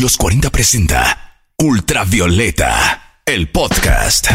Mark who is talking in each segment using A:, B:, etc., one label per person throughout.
A: Los 40 presenta Ultravioleta, el podcast.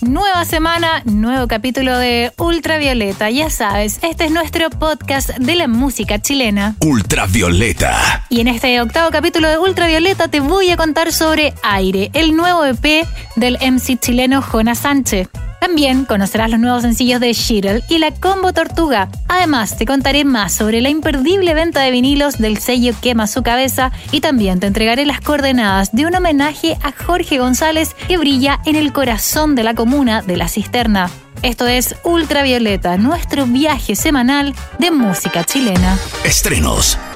B: Nueva semana, nuevo capítulo de Ultravioleta. Ya sabes, este es nuestro podcast de la música chilena.
A: Ultravioleta.
B: Y en este octavo capítulo de Ultravioleta te voy a contar sobre Aire, el nuevo EP del MC chileno Jonas Sánchez. También conocerás los nuevos sencillos de Shirel y la Combo Tortuga. Además, te contaré más sobre la imperdible venta de vinilos del sello Quema su cabeza y también te entregaré las coordenadas de un homenaje a Jorge González que brilla en el corazón de la comuna de La Cisterna. Esto es Ultravioleta, nuestro viaje semanal de música chilena.
A: Estrenos,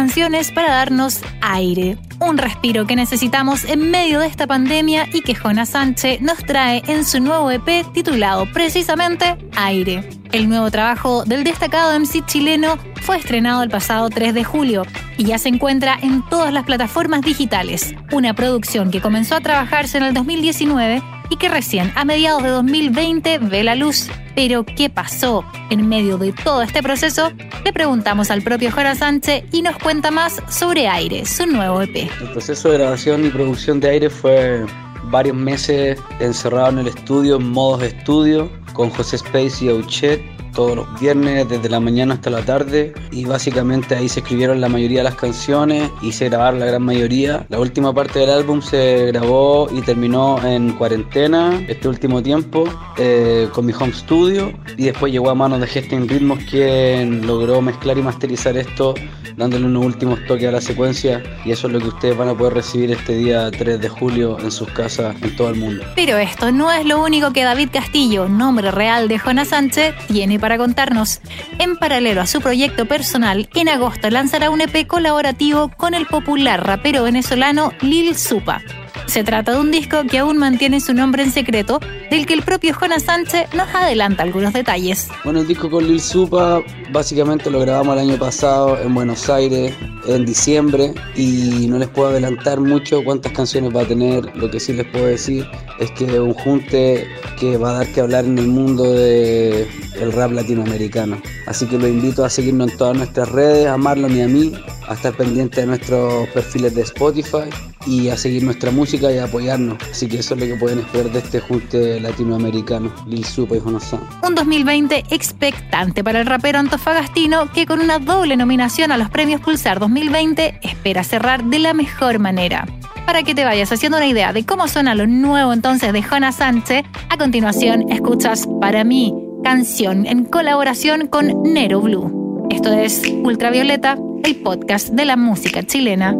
B: Canciones para darnos aire, un respiro que necesitamos en medio de esta pandemia y que Jonas Sánchez nos trae en su nuevo EP titulado precisamente Aire. El nuevo trabajo del destacado MC chileno fue estrenado el pasado 3 de julio y ya se encuentra en todas las plataformas digitales. Una producción que comenzó a trabajarse en el 2019 y que recién a mediados de 2020 ve la luz. Pero, ¿qué pasó? En medio de todo este proceso, le preguntamos al propio Jora Sánchez y nos cuenta más sobre Aire, su nuevo EP.
C: El proceso de grabación y producción de Aire fue varios meses encerrado en el estudio, en modos de estudio, con José Space y Auchet, todos los viernes desde la mañana hasta la tarde y básicamente ahí se escribieron la mayoría de las canciones y se grabaron la gran mayoría. La última parte del álbum se grabó y terminó en cuarentena este último tiempo eh, con mi home studio y después llegó a manos de Gestin Ritmos quien logró mezclar y masterizar esto dándole unos últimos toques a la secuencia y eso es lo que ustedes van a poder recibir este día 3 de julio en sus casas en todo el mundo.
B: Pero esto no es lo único que David Castillo, nombre real de Jonas Sánchez, tiene para contarnos. En paralelo a su proyecto personal, en agosto lanzará un EP colaborativo con el popular rapero venezolano Lil Supa. Se trata de un disco que aún mantiene su nombre en secreto, del que el propio Jonas Sánchez nos adelanta algunos detalles.
C: Bueno, el disco con Lil Supa básicamente lo grabamos el año pasado en Buenos Aires, en diciembre, y no les puedo adelantar mucho cuántas canciones va a tener. Lo que sí les puedo decir es que es un junte que va a dar que hablar en el mundo del el rap latinoamericano. Así que los invito a seguirnos en todas nuestras redes, a Marlon y a mí, a estar pendientes de nuestros perfiles de Spotify y a seguir nuestra música y a apoyarnos. Así que eso es lo que pueden esperar de este junte latinoamericano, Lil Supa y Jonas
B: Un 2020 expectante para el rapero antofagastino que con una doble nominación a los premios Pulsar 2020 espera cerrar de la mejor manera. Para que te vayas haciendo una idea de cómo suena lo nuevo entonces de Jonas Sánchez, a continuación escuchas Para mí, canción en colaboración con Nero Blue. Esto es Ultravioleta, el podcast de la música chilena.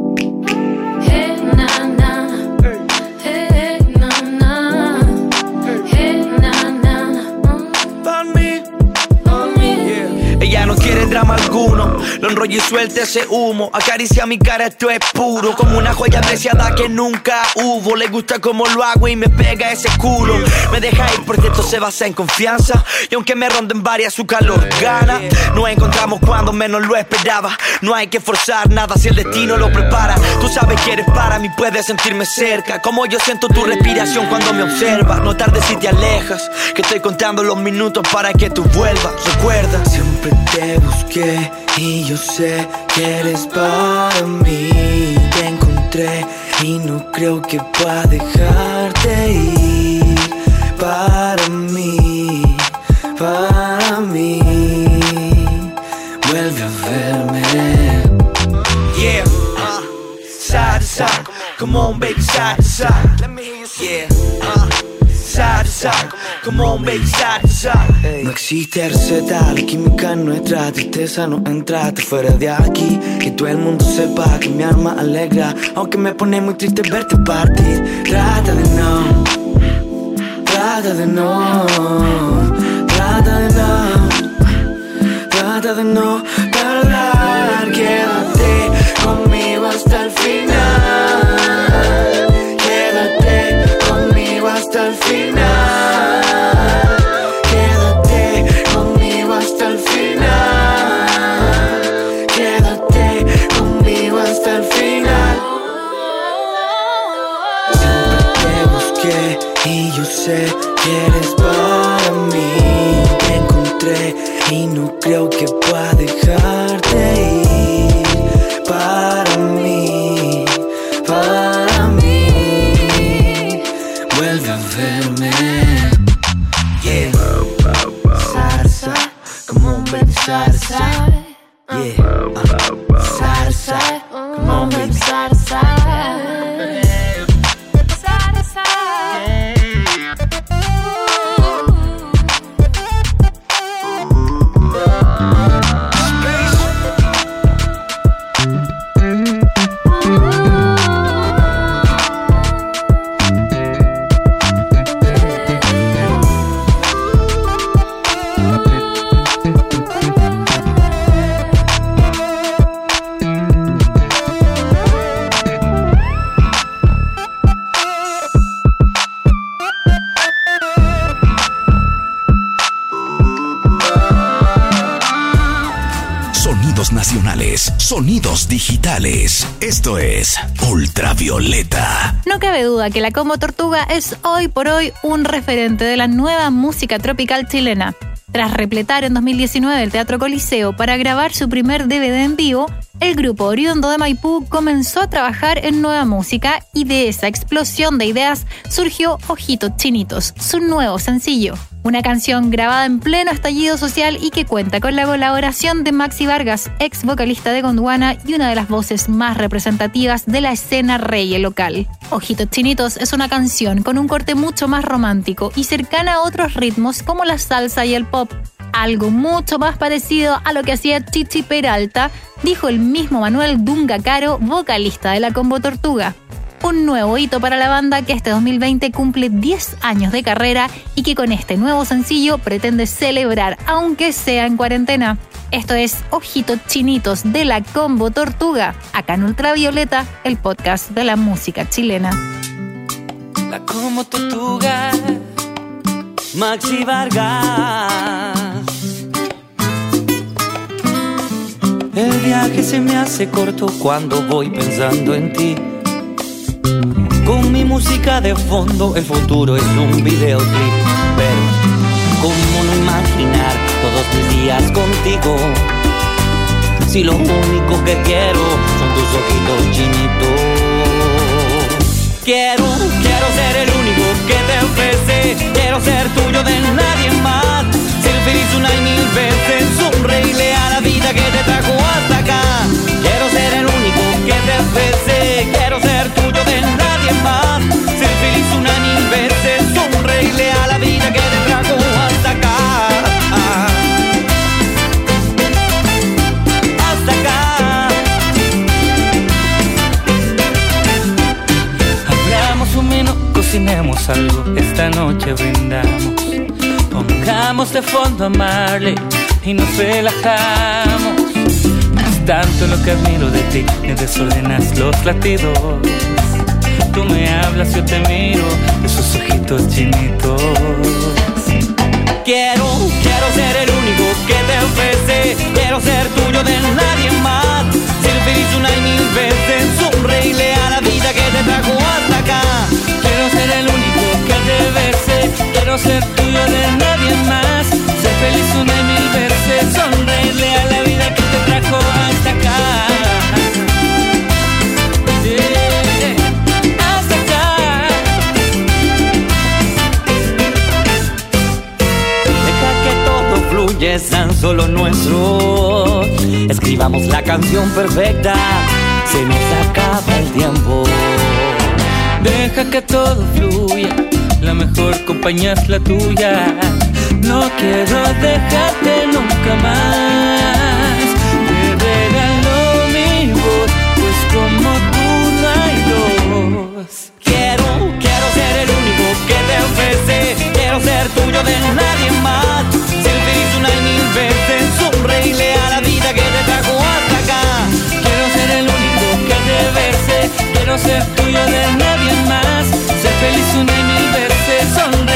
D: Ella drama alguno, lo enrollo y suelte ese humo. Acaricia mi cara, esto es puro, como una joya preciada que nunca hubo. Le gusta como lo hago y me pega ese culo. Me deja ir porque esto se basa en confianza. Y aunque me ronden varias, su calor gana. Nos encontramos cuando menos lo esperaba. No hay que forzar nada si el destino lo prepara. Tú sabes que eres para mí, puedes sentirme cerca. Como yo siento tu respiración cuando me observas. No tardes si te alejas, que estoy contando los minutos para que tú vuelvas. Recuerda, siempre te busqué y yo sé que eres para mí. Te encontré y no creo que pueda dejarte ir. Para mí, para mí. Vuelve a verme. Yeah, uh, side to side. Come on, baby, side to side. Let me hear you yeah, side to side. Come on, baby, side to side. No existe receta, la química nuestra tristeza no entra te fuera de aquí. Que todo el mundo sepa que mi alma alegra, aunque me pone muy triste verte partir. Trata de no, trata de no, trata de no, trata de no
A: sonidos digitales. Esto es Ultravioleta.
B: No cabe duda que la Combo Tortuga es hoy por hoy un referente de la nueva música tropical chilena. Tras repletar en 2019 el Teatro Coliseo para grabar su primer DVD en vivo, el grupo oriundo de Maipú comenzó a trabajar en nueva música y de esa explosión de ideas surgió Ojitos Chinitos, su nuevo sencillo. Una canción grabada en pleno estallido social y que cuenta con la colaboración de Maxi Vargas, ex vocalista de Gondwana y una de las voces más representativas de la escena reggae local. Ojitos Chinitos es una canción con un corte mucho más romántico y cercana a otros ritmos como la salsa y el pop. Algo mucho más parecido a lo que hacía Chichi Peralta, dijo el mismo Manuel Dunga Caro, vocalista de la Combo Tortuga un nuevo hito para la banda que este 2020 cumple 10 años de carrera y que con este nuevo sencillo pretende celebrar, aunque sea en cuarentena. Esto es Ojitos Chinitos de la Combo Tortuga, acá en Ultravioleta, el podcast de la música chilena.
E: La Combo Tortuga, Maxi Vargas. El viaje se me hace corto cuando voy pensando en ti con mi música de fondo, el futuro es un videoclip. Pero, ¿cómo no imaginar todos mis días contigo? Si lo único que quiero son tus ojitos chinitos. Quiero, quiero ser el único que te ofrece. Quiero ser tuyo de nadie más. Ser feliz una y mil veces. Sonreírle a la vida que te trajo hasta cocinemos algo, esta noche brindamos. Pongamos de fondo a Marley y nos relajamos. Es tanto lo que admiro de ti, me desordenas los latidos tú me hablas, yo te miro, esos ojitos chinitos. Quiero, quiero ser el único que te ofrece, quiero ser tuyo de nadie más. Ser feliz una y mil veces, sonreírle a la vida que te trajo hasta acá. Quiero ser tuyo de nadie más. Ser feliz una y mil veces, sonreírle a la vida que te trajo hasta acá. es tan solo nuestro. Escribamos la canción perfecta, se nos acaba el tiempo. Deja que todo fluya, la mejor compañía es la tuya. No quiero dejarte nunca más. Te regalo mi voz, pues como tú no hay dos. Quiero, quiero ser el único que te ofrece. Quiero ser tuyo de nadie más una y mil veces sonreírle a la vida que te trajo hasta acá. Quiero ser el único que te bese, quiero ser tuyo de nadie más. Feliz una y mil veces,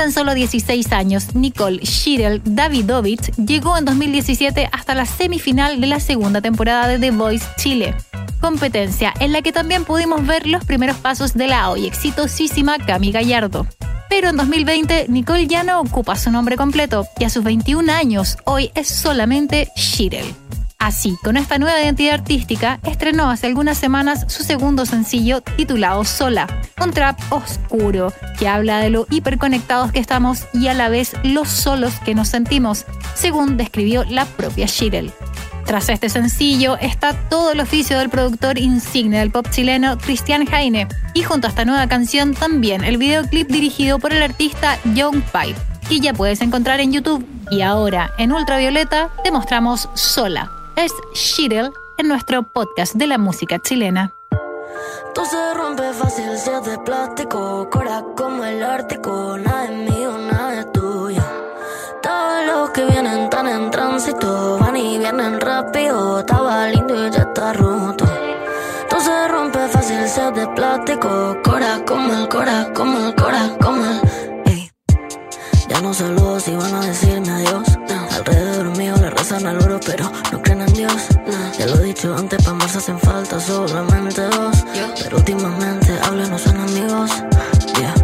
B: tan solo 16 años, Nicole Shirel Davidovich llegó en 2017 hasta la semifinal de la segunda temporada de The Voice Chile, competencia en la que también pudimos ver los primeros pasos de la hoy exitosísima Cami Gallardo. Pero en 2020 Nicole ya no ocupa su nombre completo y a sus 21 años hoy es solamente Shirel. Así, con esta nueva identidad artística, estrenó hace algunas semanas su segundo sencillo titulado Sola, un trap oscuro que habla de lo hiperconectados que estamos y a la vez lo solos que nos sentimos, según describió la propia Shirel. Tras este sencillo está todo el oficio del productor insigne del pop chileno Cristian Jaine y junto a esta nueva canción también el videoclip dirigido por el artista Young Pipe, que ya puedes encontrar en YouTube. Y ahora en Ultravioleta te mostramos Sola, es Shirel en nuestro podcast de la música chilena.
F: Todo se rompe fácil si es de plástico, cora como el Ártico, nada es mío, nada es tuyo. Todos los que vienen tan en tránsito, van y vienen rápido, estaba lindo y ya está roto. Todo se rompe fácil si es de plástico, cora como el cora, como el cora, como el... Ya no saludo si van a decirme adiós. Alrededor mío le rezan al oro, pero no creen en Dios. Ya lo he dicho antes, pa' más hacen falta solamente dos. Pero últimamente hablan, no son amigos. Yeah.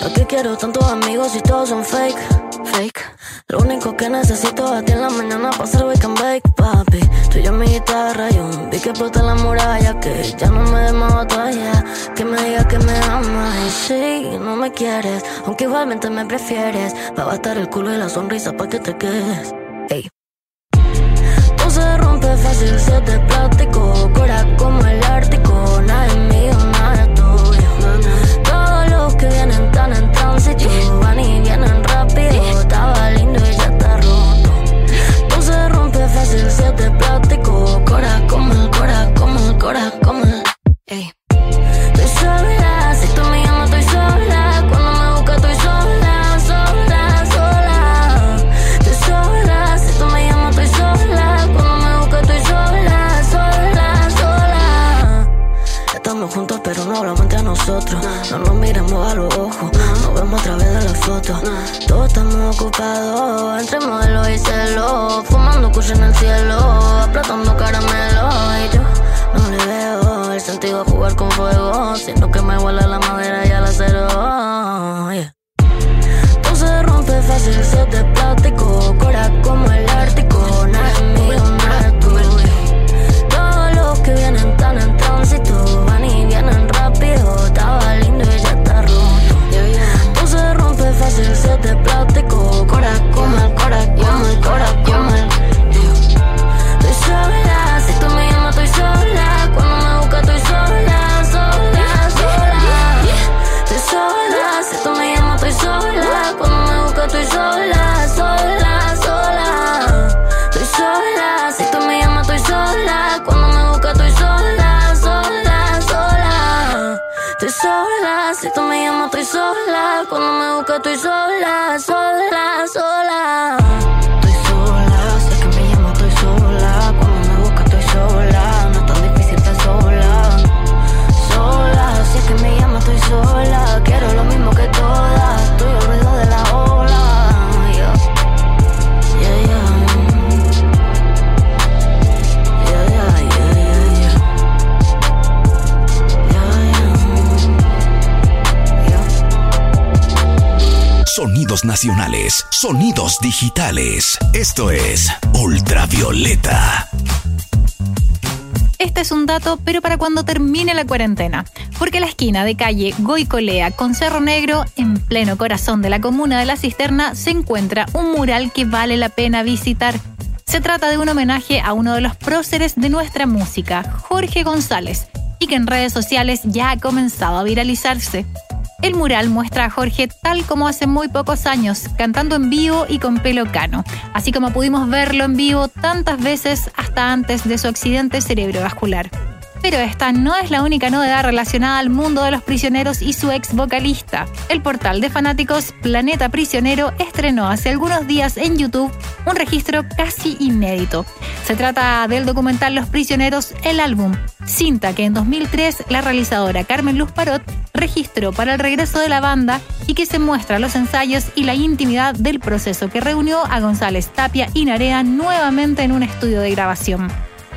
F: ¿Para qué quiero tantos amigos si todos son fake? Fake. Lo único que necesito es a ti en la mañana hacer wake and bake, papi. Tú y yo mi guitarra y un vi que explota la muralla. Que ya no me demos batalla. Que me diga que me amas. Y sí, no me quieres, aunque igualmente me prefieres. Va a bastar el culo y la sonrisa para que te quedes. Ey. Todo se rompe fácil si es de plástico. Cora como el Ártico. Nada es mío, nada es tuyo. Todos los que vienen tan en tránsito van y vienen rápido. Estaba lindo y ya está roto. Todo se rompe fácil si es de plástico. Cora como el cora, como el cora, como el. Estoy sola, si tú me llamas estoy sola. Cuando me buscas estoy sola, sola, sola. Estoy sola, si tú me llamas estoy sola. Cuando me buscas estoy sola, sola, sola. Estamos juntos pero no hablamos entre nosotros. No nos miramos a los ojos, nos vemos a través de las fotos. Entre modelo y celo. Fumando kush en el cielo, apretando caramelo. Y yo no le veo el sentido a jugar con fuego. Siento que me huele la madera y al acero. Yeah. Todo se rompe fácil si es de plástico. Cora como el Ártico.
A: Nacionales, sonidos digitales. Esto es Ultravioleta.
B: Este es un dato, pero para cuando termine la cuarentena. Porque la esquina de calle Goicolea con Cerro Negro, en pleno corazón de la comuna de La Cisterna, se encuentra un mural que vale la pena visitar. Se trata de un homenaje a uno de los próceres de nuestra música, Jorge González, y que en redes sociales ya ha comenzado a viralizarse. El mural muestra a Jorge tal como hace muy pocos años, cantando en vivo y con pelo cano, así como pudimos verlo en vivo tantas veces hasta antes de su accidente cerebrovascular. Pero esta no es la única novedad relacionada al mundo de los prisioneros y su ex vocalista. El portal de fanáticos Planeta Prisionero estrenó hace algunos días en YouTube
G: un registro casi inédito. Se trata del documental Los Prisioneros, el álbum, cinta que en 2003 la realizadora Carmen Luz Parot registró para el regreso de la banda y que se muestra los ensayos y la intimidad del proceso que reunió a González Tapia y Narea nuevamente en un estudio de grabación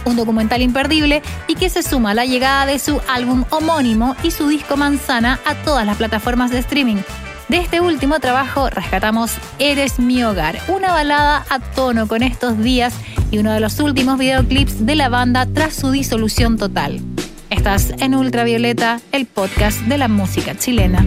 G: un documental imperdible y que se suma a la llegada de su álbum homónimo y su disco Manzana a todas las plataformas de streaming. De este último trabajo rescatamos Eres mi hogar, una balada a tono con estos días y uno de los últimos videoclips de la banda tras su disolución total. Estás en Ultravioleta, el podcast de la música chilena.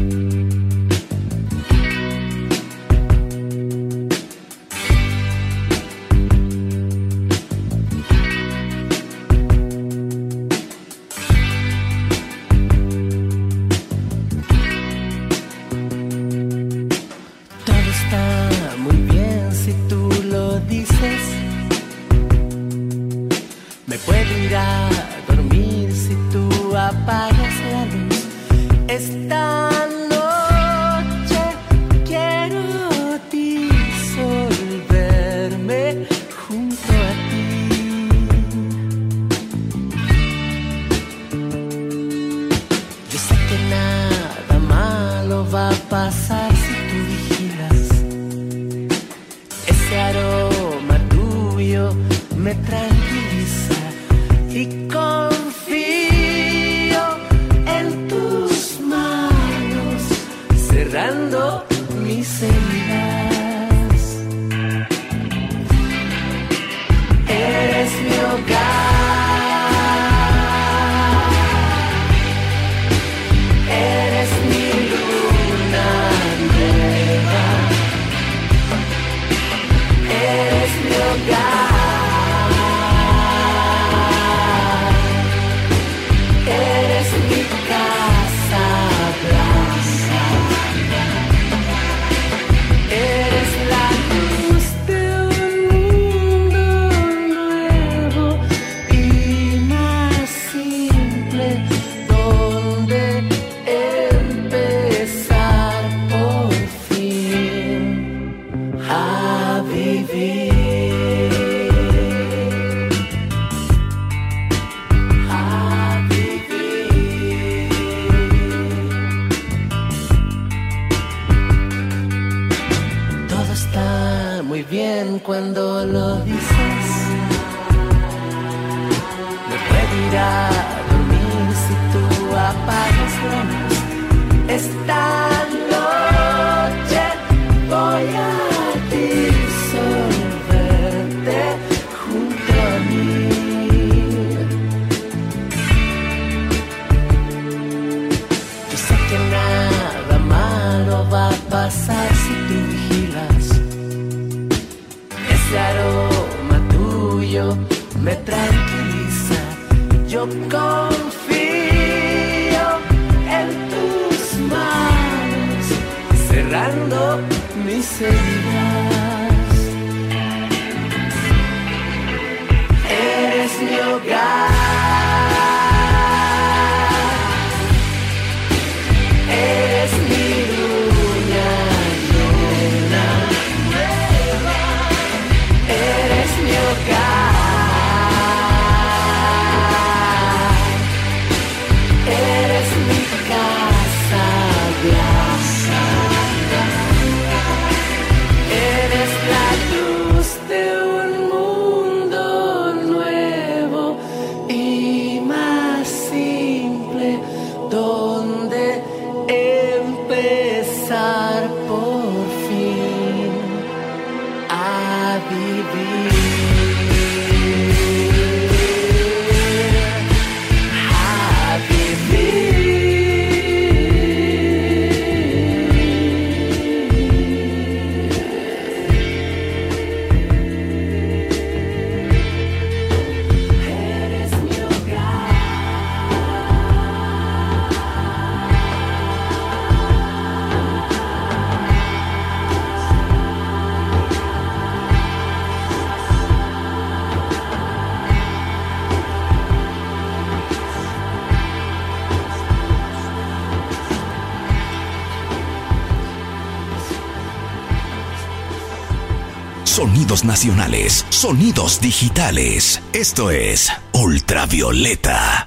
A: Sonidos nacionales, sonidos digitales. Esto es Ultravioleta.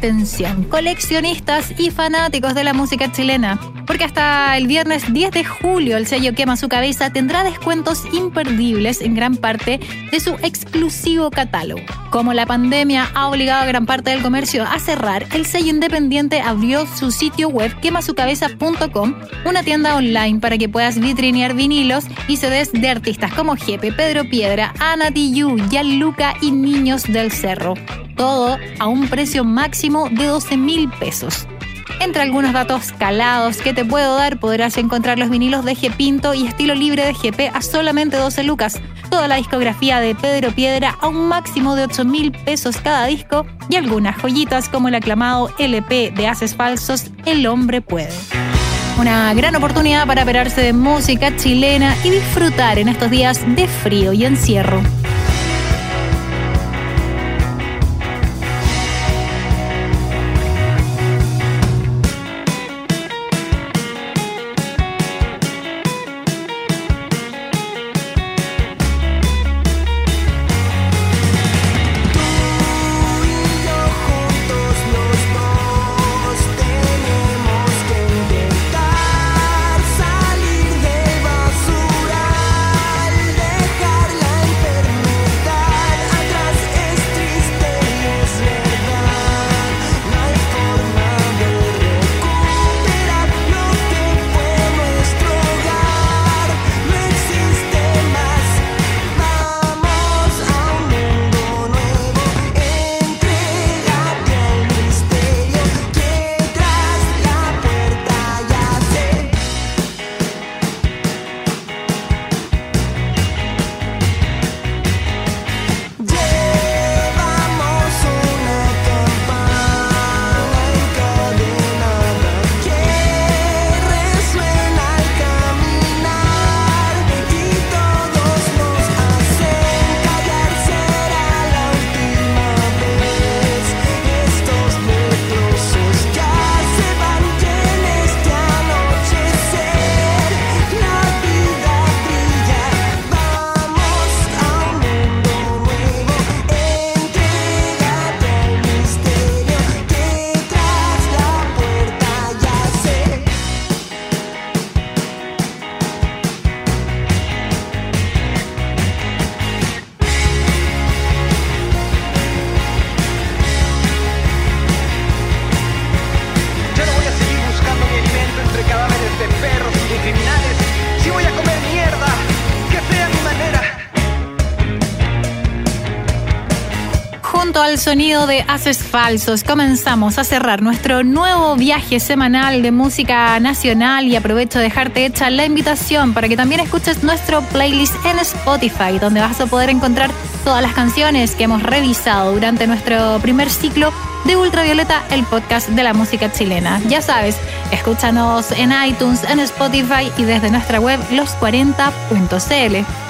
B: Atención, coleccionistas y fanáticos de la música chilena, porque hasta el viernes 10 de julio el sello Quema su cabeza tendrá descuentos imperdibles en gran parte de su exclusivo catálogo. Como la pandemia ha obligado a gran parte del comercio a cerrar, el sello independiente abrió su sitio web quemasucabeza.com, una tienda online para que puedas vitrinear vinilos y CDs de artistas como Jepe, Pedro Piedra, Ana Tijoux, Gianluca y Niños del Cerro todo a un precio máximo de 12 mil pesos. Entre algunos datos calados que te puedo dar, podrás encontrar los vinilos de G Pinto y estilo libre de GP a solamente 12 lucas, toda la discografía de Pedro Piedra a un máximo de 8 mil pesos cada disco y algunas joyitas como el aclamado LP de Haces Falsos, El Hombre Puede. Una gran oportunidad para operarse de música chilena y disfrutar en estos días de frío y encierro. Sonido de Haces Falsos, comenzamos a cerrar nuestro nuevo viaje semanal de música nacional y aprovecho de dejarte hecha la invitación para que también escuches nuestro playlist en Spotify, donde vas a poder encontrar todas las canciones que hemos revisado durante nuestro primer ciclo de Ultravioleta, el podcast de la música chilena. Ya sabes, escúchanos en iTunes, en Spotify y desde nuestra web los40.cl.